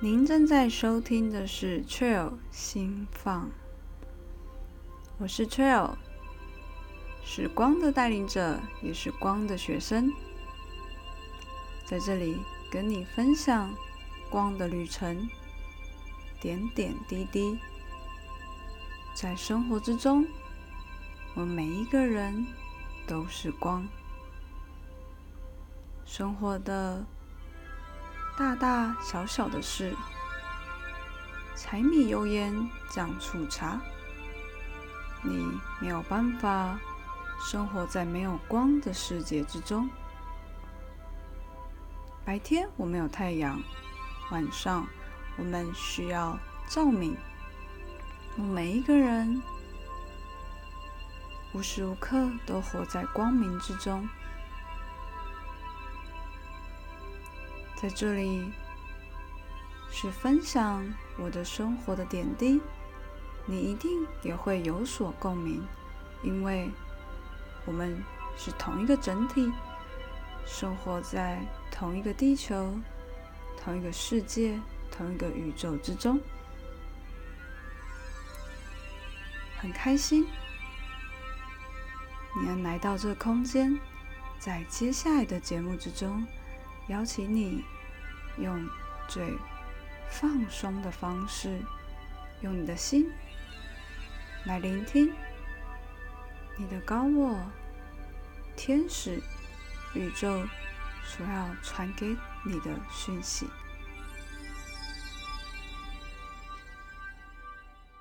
您正在收听的是 Trail 心放，我是 Trail，是光的带领者，也是光的学生，在这里跟你分享光的旅程，点点滴滴，在生活之中，我们每一个人都是光，生活的。大大小小的事，柴米油盐酱醋茶，你没有办法生活在没有光的世界之中。白天我们有太阳，晚上我们需要照明。我们每一个人无时无刻都活在光明之中。在这里是分享我的生活的点滴，你一定也会有所共鸣，因为我们是同一个整体，生活在同一个地球、同一个世界、同一个宇宙之中，很开心你能来到这空间，在接下来的节目之中。邀请你用最放松的方式，用你的心来聆听你的高我、天使、宇宙所要传给你的讯息。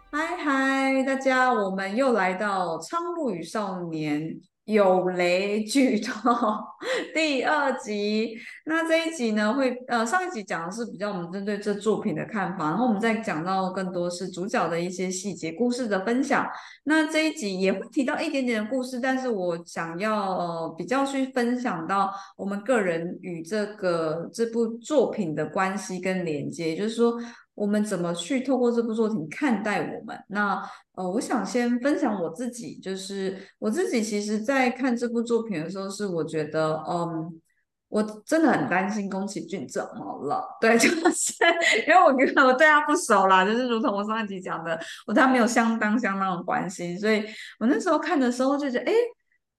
嗨嗨，大家，我们又来到《苍鹭与少年》。有雷剧透 第二集，那这一集呢会呃上一集讲的是比较我们针对这作品的看法，然后我们再讲到更多是主角的一些细节故事的分享。那这一集也会提到一点点的故事，但是我想要呃比较去分享到我们个人与这个这部作品的关系跟连接，就是说。我们怎么去透过这部作品看待我们？那呃，我想先分享我自己，就是我自己其实，在看这部作品的时候，是我觉得，嗯，我真的很担心宫崎骏怎么了？对，就是因为我觉得我对他不熟啦，就是如同我上一集讲的，我对他没有相当相当的关心，所以我那时候看的时候就觉得，哎。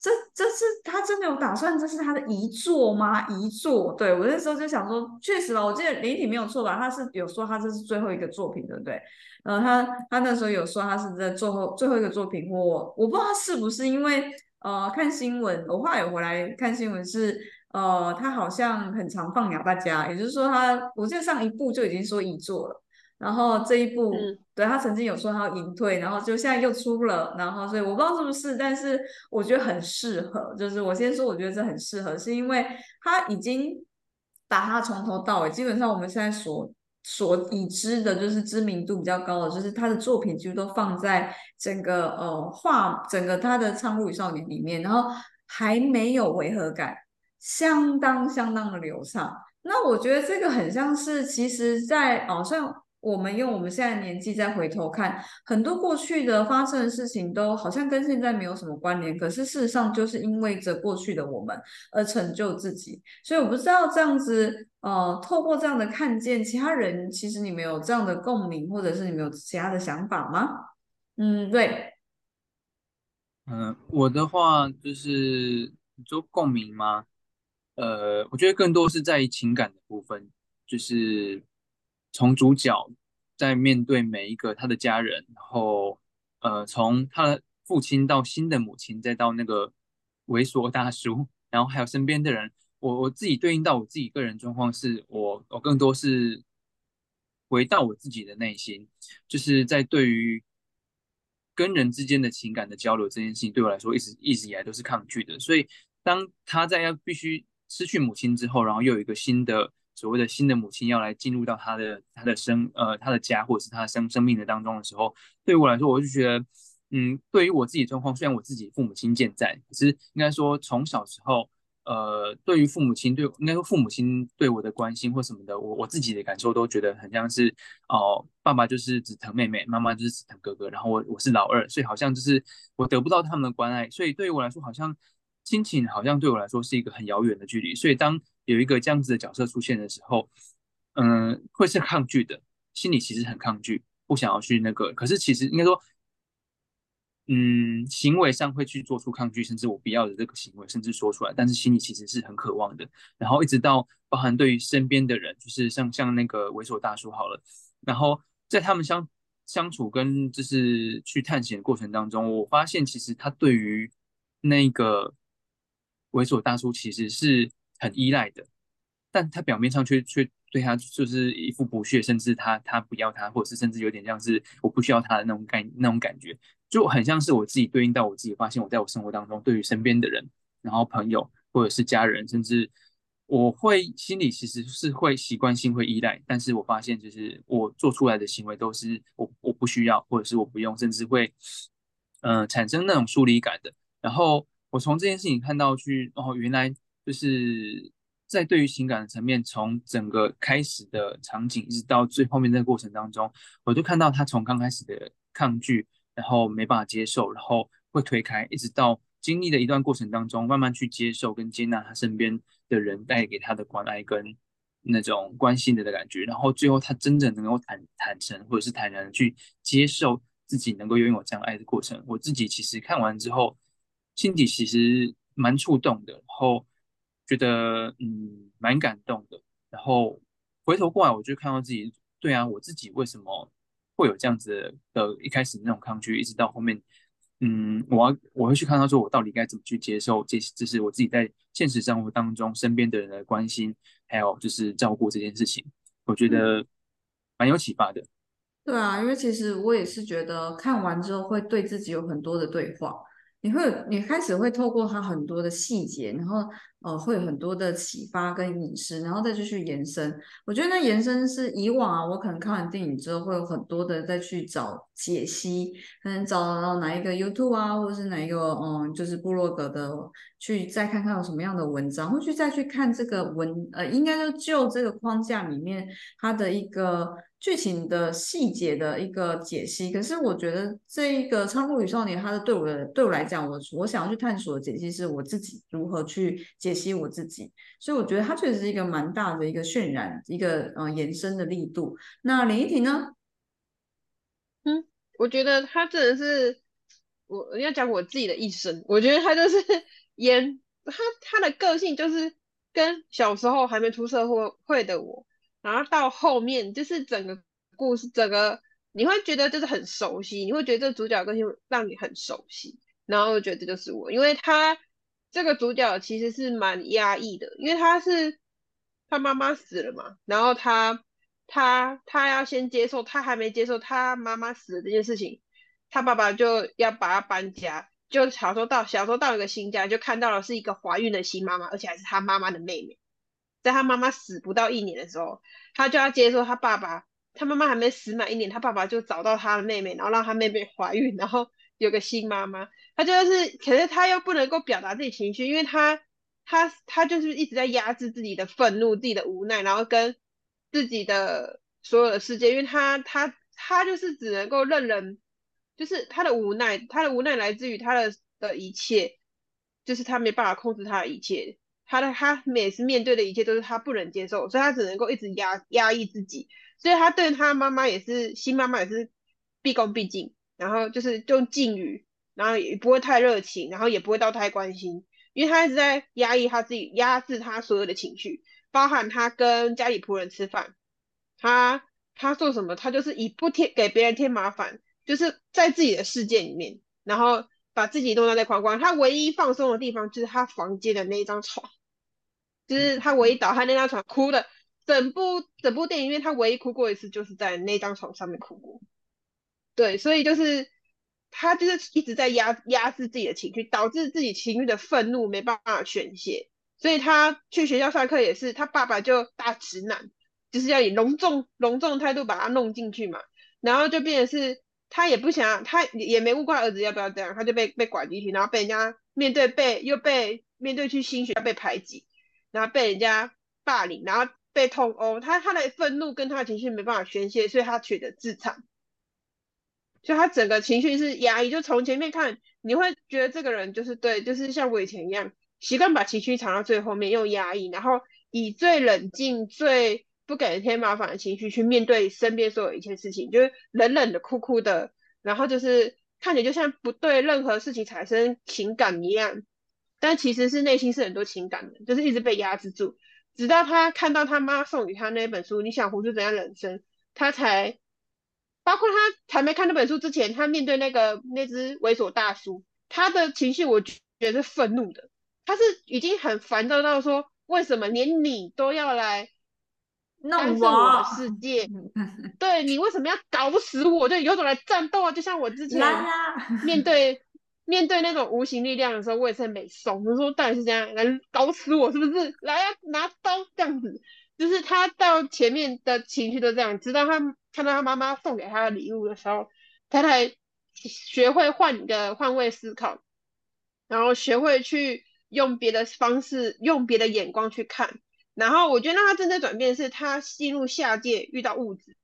这这是他真的有打算？这是他的遗作吗？遗作？对我那时候就想说，确实吧，我记得李体没有错吧？他是有说他这是最后一个作品，对不对？呃，他他那时候有说他是在最后最后一个作品，我我不知道他是不是因为呃看新闻，我后来有回来看新闻是呃他好像很常放鸟大家，也就是说他我记得上一部就已经说遗作了。然后这一部，对他曾经有说他要隐退，然后就现在又出了，然后所以我不知道是不是，但是我觉得很适合。就是我先说，我觉得这很适合，是因为他已经把他从头到尾，基本上我们现在所所已知的，就是知名度比较高的，就是他的作品几乎都放在整个呃画整个他的《苍鹭与少年》里面，然后还没有违和感，相当相当的流畅。那我觉得这个很像是，其实，在哦像。我们用我们现在年纪再回头看，很多过去的发生的事情都好像跟现在没有什么关联，可是事实上就是因为着过去的我们而成就自己。所以我不知道这样子，呃，透过这样的看见，其他人其实你们有这样的共鸣，或者是你们有其他的想法吗？嗯，对。嗯，我的话就是做共鸣吗？呃，我觉得更多是在情感的部分，就是。从主角在面对每一个他的家人，然后呃，从他的父亲到新的母亲，再到那个猥琐大叔，然后还有身边的人，我我自己对应到我自己个人状况，是我我更多是回到我自己的内心，就是在对于跟人之间的情感的交流这件事情，对我来说一直一直以来都是抗拒的。所以当他在要必须失去母亲之后，然后又有一个新的。所谓的新的母亲要来进入到他的他的生呃他的家或者是他生生命的当中的时候，对于我来说，我就觉得，嗯，对于我自己状况，虽然我自己父母亲健在，可是应该说从小时候，呃，对于父母亲对应该说父母亲对我的关心或什么的，我我自己的感受都觉得很像是哦，爸爸就是只疼妹妹，妈妈就是只疼哥哥，然后我我是老二，所以好像就是我得不到他们的关爱，所以对于我来说，好像亲情好像对我来说是一个很遥远的距离，所以当有一个这样子的角色出现的时候，嗯，会是抗拒的，心里其实很抗拒，不想要去那个。可是其实应该说，嗯，行为上会去做出抗拒，甚至我不要的这个行为，甚至说出来，但是心里其实是很渴望的。然后一直到包含对于身边的人，就是像像那个猥琐大叔好了，然后在他们相相处跟就是去探险的过程当中，我发现其实他对于那个猥琐大叔其实是很依赖的，但他表面上却却对他就是一副不屑，甚至他他不要他，或者是甚至有点像是我不需要他的那种感那种感觉。就很像是我自己对应到我自己，发现我在我生活当中，对于身边的人，然后朋友或者是家人，甚至我会心里其实是会习惯性会依赖，但是我发现就是我做出来的行为都是我我不需要，或者是我不用，甚至会嗯产生那种疏离感的。然后我从这件事情看到去，哦，原来就是在对于情感的层面，从整个开始的场景一直到最后面那个过程当中，我就看到他从刚开始的抗拒。然后没办法接受，然后会推开，一直到经历的一段过程当中，慢慢去接受跟接纳他身边的人带给他的关爱跟那种关心的的感觉，然后最后他真正能够坦坦诚或者是坦然的去接受自己能够拥有这样爱的过程。我自己其实看完之后，心底其实蛮触动的，然后觉得嗯蛮感动的，然后回头过来我就看到自己，对啊，我自己为什么？会有这样子的，一开始那种抗拒，一直到后面，嗯，我要我会去看到说，我到底该怎么去接受这，这是我自己在现实生活当中身边的人的关心，还有就是照顾这件事情，我觉得蛮有启发的。对啊，因为其实我也是觉得看完之后会对自己有很多的对话。你会，你开始会透过它很多的细节，然后呃，会有很多的启发跟隐示，然后再继续延伸。我觉得那延伸是以往啊，我可能看完电影之后会有很多的再去找解析，可能找到哪一个 YouTube 啊，或者是哪一个嗯，就是部落格的，去再看看有什么样的文章，或去再去看这个文，呃，应该说就这个框架里面它的一个。剧情的细节的一个解析，可是我觉得这一个《仓库与少年》，他的对我的对我来讲，我我想要去探索的解析是我自己如何去解析我自己，所以我觉得它确实是一个蛮大的一个渲染，一个呃延伸的力度。那林依婷呢？嗯，我觉得他真的是我要讲我自己的一生，我觉得他就是演他他的个性就是跟小时候还没出社会会的我。然后到后面就是整个故事，整个你会觉得就是很熟悉，你会觉得这主角个性让你很熟悉，然后觉得这就是我，因为他这个主角其实是蛮压抑的，因为他是他妈妈死了嘛，然后他他他要先接受，他还没接受他妈妈死的这件事情，他爸爸就要把他搬家，就小时候到小时候到一个新家，就看到了是一个怀孕的新妈妈，而且还是他妈妈的妹妹。在他妈妈死不到一年的时候，他就要接受他爸爸。他妈妈还没死满一年，他爸爸就找到他的妹妹，然后让他妹妹怀孕，然后有个新妈妈。他就是，可是他又不能够表达自己情绪，因为他他他就是一直在压制自己的愤怒、自己的无奈，然后跟自己的所有的世界。因为他他他就是只能够任人，就是他的无奈，他的无奈来自于他的的一切，就是他没办法控制他的一切。他的他每次面对的一切都是他不能接受，所以他只能够一直压压抑自己，所以他对他妈妈也是新妈妈也是毕恭毕敬，然后就是用敬语，然后也不会太热情，然后也不会到太关心，因为他一直在压抑他自己，压制他所有的情绪，包含他跟家里仆人吃饭，他他做什么，他就是以不添给别人添麻烦，就是在自己的世界里面，然后把自己弄到在框框，他唯一放松的地方就是他房间的那一张床。就是他唯一倒他那张床哭的，整部整部电影院他唯一哭过一次，就是在那张床上面哭过。对，所以就是他就是一直在压压制自己的情绪，导致自己情绪的愤怒没办法宣泄。所以他去学校上课也是，他爸爸就大直男，就是要以隆重隆重态度把他弄进去嘛。然后就变成是，他也不想，他也没问过儿子要不要这样，他就被被管进去，然后被人家面对被又被面对去新学校被排挤。然后被人家霸凌，然后被痛殴，他他的愤怒跟他的情绪没办法宣泄，所以他选择自残。所以他整个情绪是压抑。就从前面看，你会觉得这个人就是对，就是像我以前一样，习惯把情绪藏到最后面，用压抑，然后以最冷静、最不给人添麻烦的情绪去面对身边所有一切事情，就是冷冷的、酷酷的，然后就是看起来就像不对任何事情产生情感一样，但其实是内心是很多情感的，就是一直被压制住。直到他看到他妈送给他那本书《你想活出怎样人生》，他才，包括他还没看那本书之前，他面对那个那只猥琐大叔，他的情绪我觉得是愤怒的，他是已经很烦躁到说，为什么连你都要来干弄涉我的，世界？对你为什么要搞死我？就有种来战斗啊！就像我之前！面对面对那种无形力量的时候，我也是很美怂。我说到底是这样，来搞死我是不是？来呀、拿刀这样子。就是他到前面的情绪都这样，直到他看到他妈妈送给他的礼物的时候，他才学会换一个换位思考，然后学会去用别的方式，用别的眼光去看。然后我觉得让他真正转变是，他进入下界遇到物质，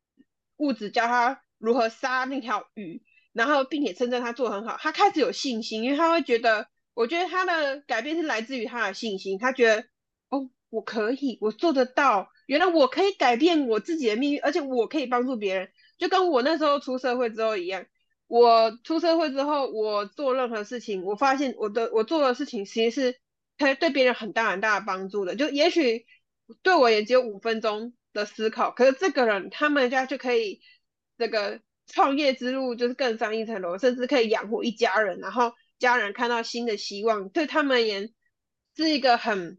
物质教他如何杀那条鱼，然后并且称赞他做得很好，他开始有信心，因为他会觉得，我觉得他的改变是来自于他的信心，他觉得哦，我可以，我做得到，原来我可以改变我自己的命运，而且我可以帮助别人，就跟我那时候出社会之后一样。我出社会之后，我做任何事情，我发现我的我做的事情其实是可以对别人很大很大的帮助的。就也许对我也只有五分钟的思考，可是这个人他们家就可以这个创业之路就是更上一层楼，甚至可以养活一家人，然后家人看到新的希望，对他们而言是一个很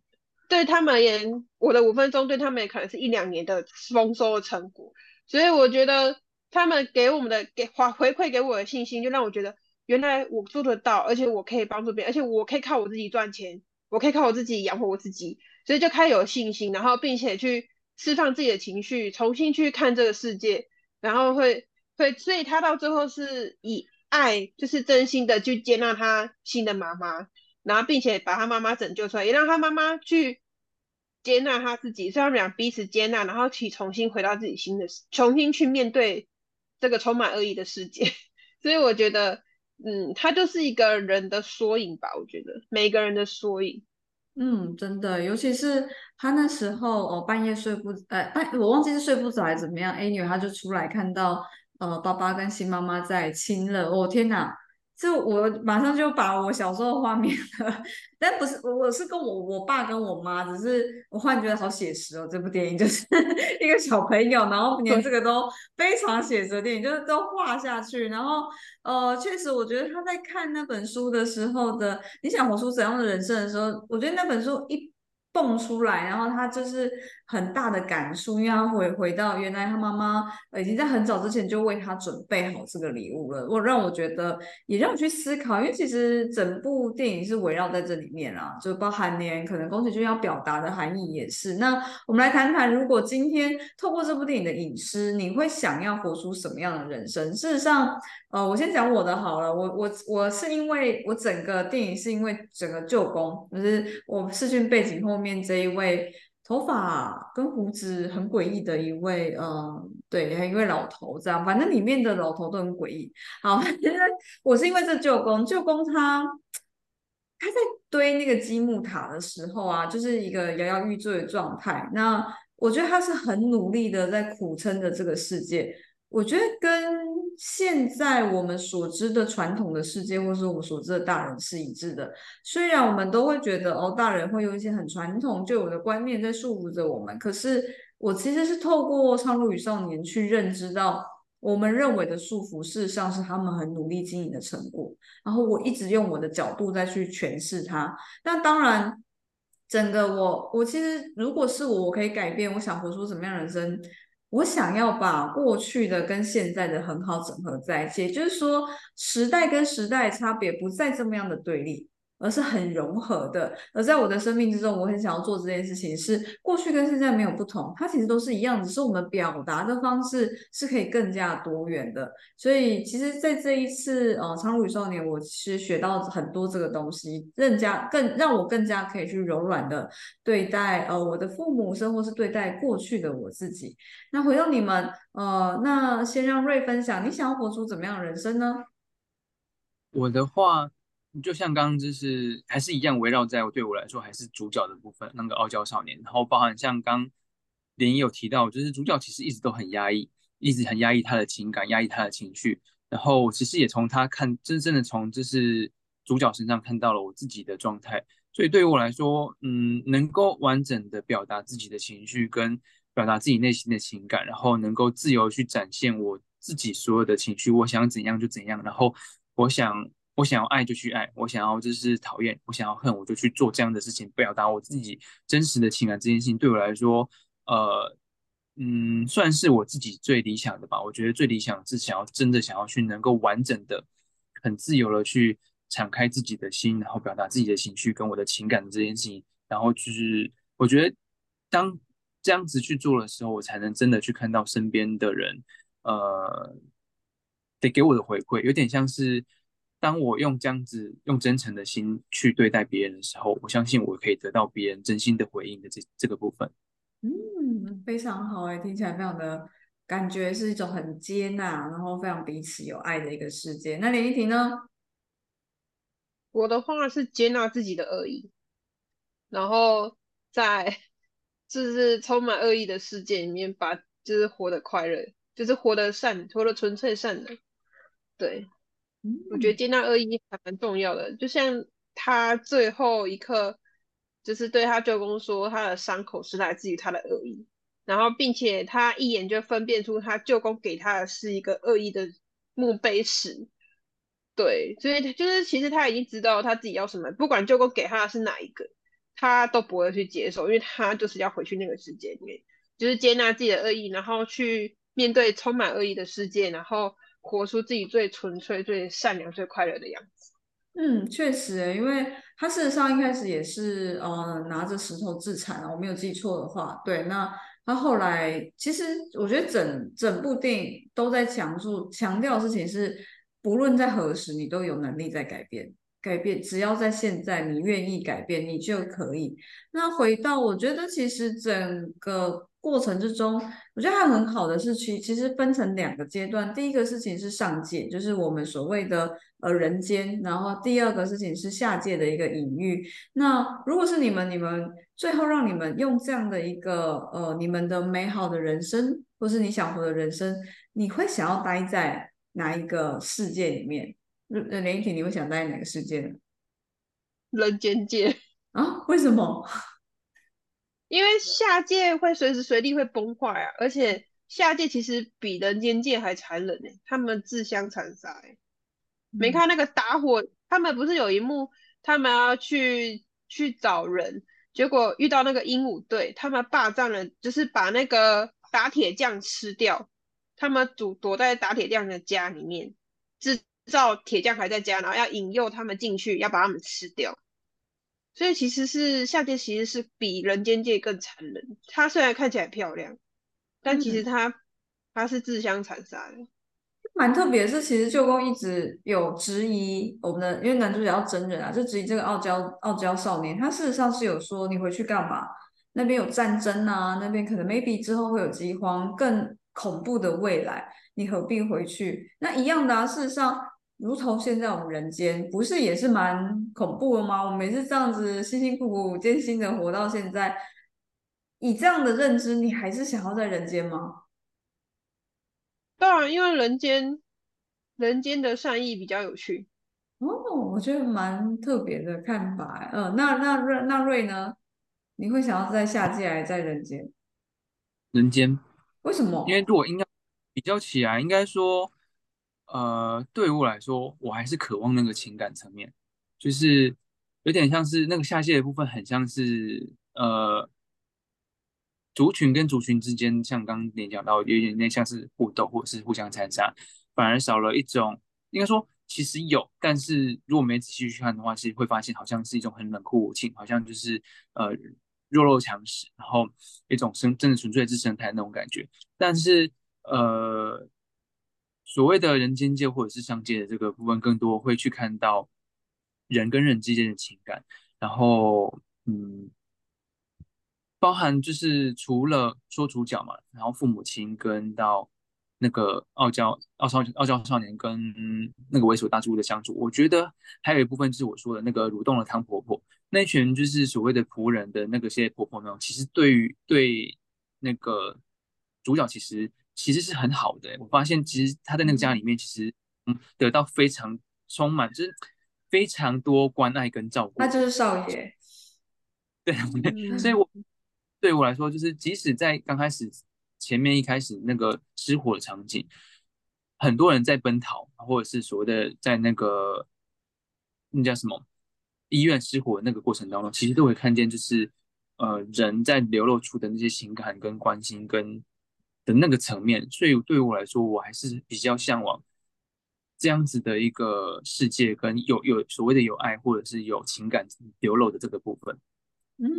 对他们而言，我的五分钟对他们也可能是一两年的丰收的成果。所以我觉得他们给我们的给回回馈给我的信心，就让我觉得原来我做得到，而且我可以帮助别人，而且我可以靠我自己赚钱，我可以靠我自己养活我自己，所以就开始有信心，然后并且去释放自己的情绪，重新去看这个世界，然后会对，所以他到最后是以爱，就是真心的去接纳他新的妈妈，然后并且把他妈妈拯救出来，也让他妈妈去接纳他自己，所以他们俩彼此接纳，然后去重新回到自己新的，重新去面对这个充满恶意的世界。所以我觉得，嗯，他就是一个人的缩影吧。我觉得每个人的缩影。嗯，真的，尤其是他那时候哦，半夜睡不，呃，半我忘记是睡不着还是怎么样，A 女她就出来看到呃爸爸跟新妈妈在亲热，哦天哪！这我马上就把我小时候的画面，但不是我是跟我我爸跟我妈，只是我忽然觉得好写实哦，这部电影就是 一个小朋友，然后连这个都非常写实的电影，就是都画下去，然后呃，确实我觉得他在看那本书的时候的，你想活出怎样的人生的时候，我觉得那本书一蹦出来，然后他就是很大的感触，因为他回回到原来他妈妈已经在很早之前就为他准备好这个礼物了，我让我觉得也让我去思考，因为其实整部电影是围绕在这里面啊，就包含连可能宫崎骏要表达的含义也是。那我们来谈谈，如果今天透过这部电影的影视，你会想要活出什么样的人生？事实上，呃，我先讲我的好了，我我我是因为我整个电影是因为整个舅公，就是我视讯背景后面这一位头发跟胡子很诡异的一位，呃，对，还有一位老头，这样，反正里面的老头都很诡异。好，反正我是因为这舅公，舅公他他在堆那个积木塔的时候啊，就是一个摇摇欲坠的状态。那我觉得他是很努力的在苦撑着这个世界。我觉得跟现在我们所知的传统的世界，或是我们所知的大人是一致的。虽然我们都会觉得哦，大人会用一些很传统旧有的观念在束缚着我们，可是我其实是透过《苍鹭与少年》去认知到，我们认为的束缚，事实上是他们很努力经营的成果。然后我一直用我的角度再去诠释它。那当然，整个我我其实如果是我，我可以改变，我想活出什么样的人生？我想要把过去的跟现在的很好整合在一起，也就是说，时代跟时代差别不再这么样的对立，而是很融合的。而在我的生命之中，我很想要做这件事情，是过去跟现在没有不同，它其实都是一样，只是我们表达的方式是可以更加多元的。所以，其实，在这一次呃《苍鹭与少年》，我其实学到很多这个东西，更加更让我更加可以去柔软的对待呃我的父母，甚或是对待过去的我自己。那回到你们，呃，那先让瑞分享，你想要活出怎么样的人生呢？我的话，就像刚刚就是还是一样围绕在我对我来说还是主角的部分，那个傲娇少年，然后包含像刚林有提到，就是主角其实一直都很压抑，一直很压抑他的情感，压抑他的情绪。然后其实也从他看，真正的从就是主角身上看到了我自己的状态。所以对于我来说，嗯，能够完整的表达自己的情绪，跟表达自己内心的情感，然后能够自由去展现我自己所有的情绪，我想怎样就怎样，然后我想。我想要爱就去爱，我想要就是讨厌，我想要恨我就去做这样的事情，表达我自己真实的情感。这件事情对我来说，呃，嗯，算是我自己最理想的吧。我觉得最理想是想要真的想要去能够完整的、很自由的去敞开自己的心，然后表达自己的情绪跟我的情感的这件事情。然后就是我觉得当这样子去做的时候，我才能真的去看到身边的人，呃，得给我的回馈，有点像是。当我用这样子用真诚的心去对待别人的时候，我相信我可以得到别人真心的回应的这这个部分。嗯，非常好哎，听起来非常的感觉是一种很接纳，然后非常彼此有爱的一个世界。那连依婷呢？我的话是接纳自己的恶意，然后在就是充满恶意的世界里面，把就是活得快乐，就是活得善，活得纯粹善良。对。我觉得接纳恶意还蛮重要的，就像他最后一刻，就是对他舅公说，他的伤口是来自于他的恶意，然后并且他一眼就分辨出他舅公给他的是一个恶意的墓碑石，对，所以他就是其实他已经知道他自己要什么，不管舅公给他的是哪一个，他都不会去接受，因为他就是要回去那个世界里面，就是接纳自己的恶意，然后去面对充满恶意的世界，然后。活出自己最纯粹、最善良、最快乐的样子。嗯，确实，因为他事实上一开始也是呃拿着石头自残啊我没有记错的话。对，那他后来其实我觉得整整部电影都在强注强调的事情是，不论在何时，你都有能力在改变。改变，只要在现在你愿意改变，你就可以。那回到我觉得，其实整个过程之中，我觉得还很好的是，其其实分成两个阶段。第一个事情是上界，就是我们所谓的呃人间，然后第二个事情是下界的一个隐喻。那如果是你们，你们最后让你们用这样的一个呃你们的美好的人生，或是你想活的人生，你会想要待在哪一个世界里面？那连一婷，你会想待在哪个世界呢？人间界啊？为什么？因为下界会随时随地会崩坏啊，而且下界其实比人间界还残忍呢。他们自相残杀，没看那个打火，他们不是有一幕，他们要去去找人，结果遇到那个鹦鹉队，他们霸占了，就是把那个打铁匠吃掉，他们躲躲在打铁匠的家里面，制造铁匠还在家，然后要引诱他们进去，要把他们吃掉。所以其实是下界其实是比人间界更残忍。它虽然看起来漂亮，但其实它它是自相残杀的。蛮特别的是，其实舅公一直有质疑我们的，因为男主角要真人啊，就质疑这个傲娇傲娇少年。他事实上是有说你回去干嘛？那边有战争啊，那边可能 maybe 之后会有饥荒，更恐怖的未来，你何必回去？那一样的啊，事实上。如同现在我们人间，不是也是蛮恐怖的吗？我们每次这样子辛辛苦苦、艰辛的活到现在，以这样的认知，你还是想要在人间吗？当然，因为人间人间的善意比较有趣。哦，我觉得蛮特别的看法。嗯，那那瑞那瑞呢？你会想要在下界还是在人间？人间？为什么？因为如果应该比较起来，应该说。呃，对我来说，我还是渴望那个情感层面，就是有点像是那个下界的部分，很像是呃，族群跟族群之间，像刚刚你讲到，有点点像是互斗或者是互相残杀，反而少了一种，应该说其实有，但是如果没仔细去看的话，其实会发现好像是一种很冷酷无情，好像就是呃弱肉强食，然后一种生真的纯粹是生态那种感觉，但是呃。所谓的人间界或者是上界的这个部分，更多会去看到人跟人之间的情感，然后嗯，包含就是除了说主角嘛，然后父母亲跟到那个傲娇傲少傲娇少年跟那个猥琐大猪的相处，我觉得还有一部分就是我说的那个蠕动的汤婆婆。那群就是所谓的仆人的那个些婆婆们，其实对于对那个主角其实其实是很好的。我发现其实他在那个家里面，其实嗯得到非常充满，就是非常多关爱跟照顾。那就是少爷。对，所以我对我来说，就是即使在刚开始前面一开始那个失火的场景，很多人在奔逃，或者是所谓的在那个那叫什么医院失火那个过程当中，其实都会看见，就是呃人在流露出的那些情感跟关心跟的那个层面。所以对于我来说，我还是比较向往这样子的一个世界，跟有有所谓的有爱或者是有情感流露的这个部分。嗯，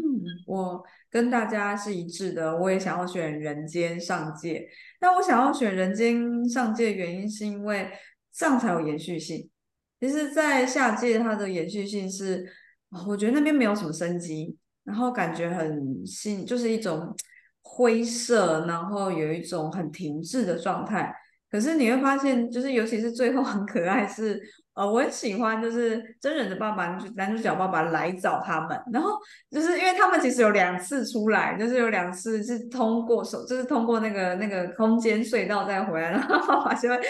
我跟大家是一致的，我也想要选人间上界。那我想要选人间上界的原因，是因为这样才有延续性。其实，在下界它的延续性是，我觉得那边没有什么生机，然后感觉很新，就是一种灰色，然后有一种很停滞的状态。可是你会发现，就是尤其是最后很可爱是。呃，我很喜欢，就是真人的爸爸，男主角爸爸来找他们，然后就是因为他们其实有两次出来，就是有两次是通过手，就是通过那个那个空间隧道再回来，然后爸爸就会哈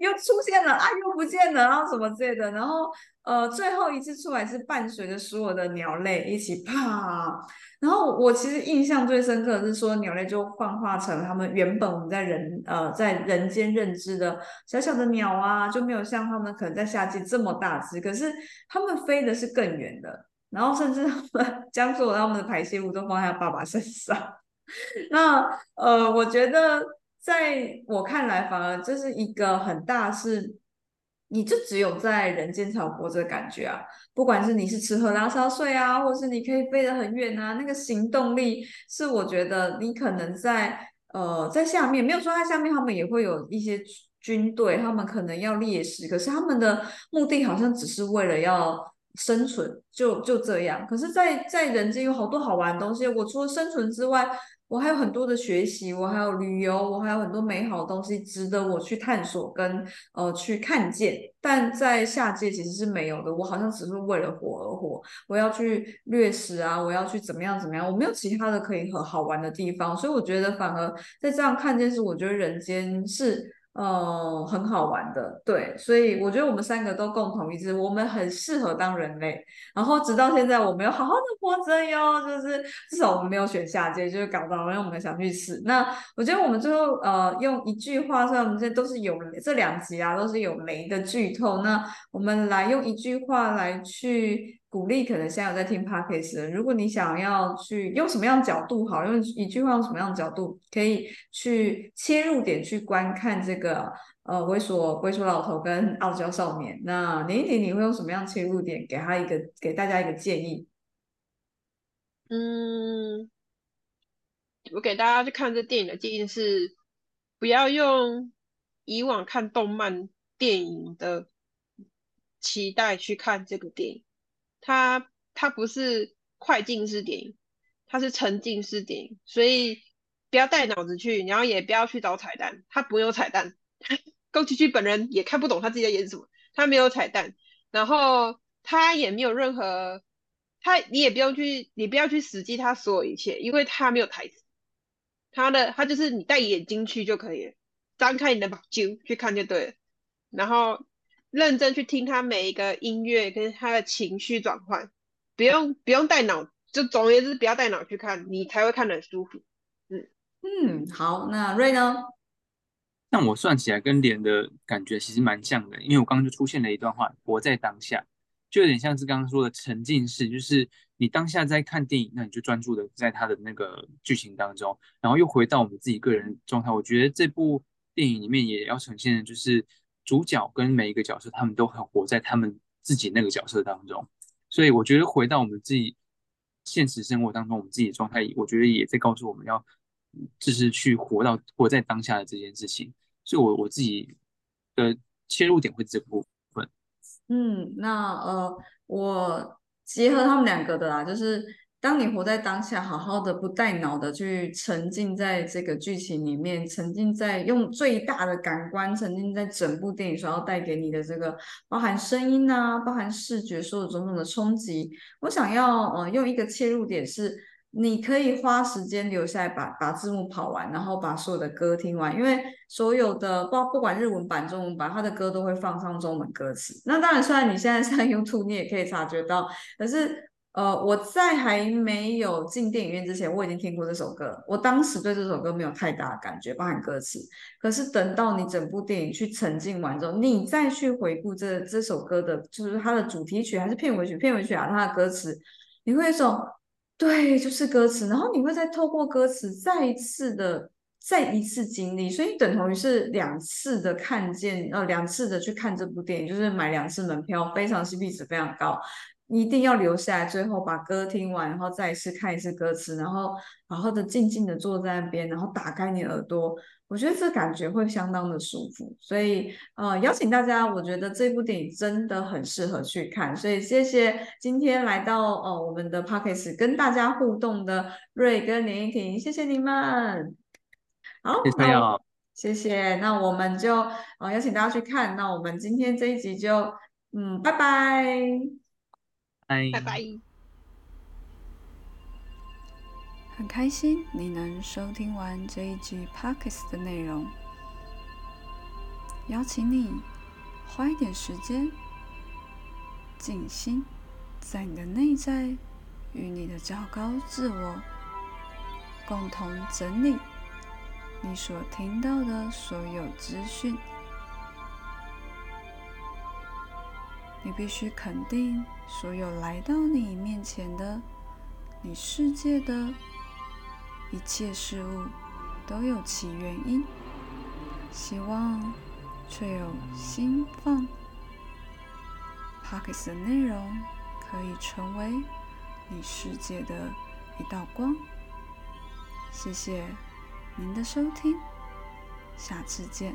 又出现了啊，又不见了，然后什么之类的，然后呃最后一次出来是伴随着所有的鸟类一起啪。然后我其实印象最深刻的是说，鸟类就幻化成他们原本我们在人呃在人间认知的小小的鸟啊，就没有像他们可能在夏季这么大只，可是他们飞的是更远的，然后甚至他们 将所有他们的排泄物都放在爸爸身上。那呃，我觉得在我看来，反而这是一个很大是。你就只有在人间才有活着的感觉啊！不管是你是吃喝拉撒睡啊，或是你可以飞得很远啊，那个行动力是我觉得你可能在呃在下面没有说在下面，他们也会有一些军队，他们可能要猎食，可是他们的目的好像只是为了要生存，就就这样。可是，在在人间有好多好玩的东西，我除了生存之外。我还有很多的学习，我还有旅游，我还有很多美好的东西值得我去探索跟呃去看见。但在下界其实是没有的，我好像只是为了活而活，我要去掠食啊，我要去怎么样怎么样，我没有其他的可以很好玩的地方，所以我觉得反而在这样看见时，我觉得人间是。呃，很好玩的，对，所以我觉得我们三个都共同一致，我们很适合当人类。然后直到现在，我们要好好的活着哟，就是至少我们没有选下界，就是搞到让我们想去死。那我觉得我们最后呃用一句话，虽然我们这都是有这两集啊，都是有雷的剧透，那我们来用一句话来去。鼓励可能现在有在听 podcast 的，如果你想要去用什么样角度好，用一句话用什么样的角度可以去切入点去观看这个呃猥琐猥琐老头跟傲娇少年，那林一婷你会用什么样切入点给他一个给大家一个建议？嗯，我给大家去看这电影的建议是，不要用以往看动漫电影的期待去看这个电影。它它不是快进式电影，它是沉浸式电影，所以不要带脑子去，然后也不要去找彩蛋，它不有彩蛋，宫崎骏本人也看不懂他自己在演什么，他没有彩蛋，然后他也没有任何，他你也不用去，你不要去死记他所有一切，因为他没有台词，他的他就是你带眼睛去就可以了，张开你的眼睛去看就对了，然后。认真去听他每一个音乐跟他的情绪转换，不用不用带脑，就总而言之不要带脑去看，你才会看得很舒服。嗯嗯，好，那瑞呢？那我算起来跟脸的感觉其实蛮像的，因为我刚刚就出现了一段话，活在当下，就有点像是刚刚说的沉浸式，就是你当下在看电影，那你就专注的在他的那个剧情当中，然后又回到我们自己个人状态。我觉得这部电影里面也要呈现的就是。主角跟每一个角色，他们都很活在他们自己那个角色当中，所以我觉得回到我们自己现实生活当中，我们自己的状态，我觉得也在告诉我们要就是去活到活在当下的这件事情。所以，我我自己的切入点会这部分。嗯，那呃，我结合他们两个的啦，就是。当你活在当下，好好的不带脑的去沉浸在这个剧情里面，沉浸在用最大的感官沉浸在整部电影所要带给你的这个包含声音啊，包含视觉所有种种的冲击。我想要呃用一个切入点是，你可以花时间留下来把把字幕跑完，然后把所有的歌听完，因为所有的不不管日文版、中文版，它的歌都会放上中文歌词。那当然，虽然你现在上 YouTube，你也可以察觉到，可是。呃，我在还没有进电影院之前，我已经听过这首歌。我当时对这首歌没有太大的感觉，包含歌词。可是等到你整部电影去沉浸完之后，你再去回顾这这首歌的，就是它的主题曲还是片尾曲？片尾曲啊，它的歌词，你会说，对，就是歌词。然后你会再透过歌词再一次的再一次经历，所以等同于是两次的看见，呃，两次的去看这部电影，就是买两次门票，非常 CP 值非常高。一定要留下来，最后把歌听完，然后再一次看一次歌词，然后好好的静静的坐在那边，然后打开你耳朵，我觉得这感觉会相当的舒服。所以呃，邀请大家，我觉得这部电影真的很适合去看。所以谢谢今天来到呃我们的 p o c k e t 跟大家互动的瑞跟林依婷，谢谢你们。好，谢谢谢谢。那我们就呃邀请大家去看。那我们今天这一集就嗯，拜拜。拜拜。很开心你能收听完这一集 Pockets 的内容，邀请你花一点时间静心，在你的内在与你的较高自我共同整理你所听到的所有资讯。你必须肯定，所有来到你面前的、你世界的一切事物都有其原因。希望却有心放 p o c k e t 的内容可以成为你世界的一道光。谢谢您的收听，下次见。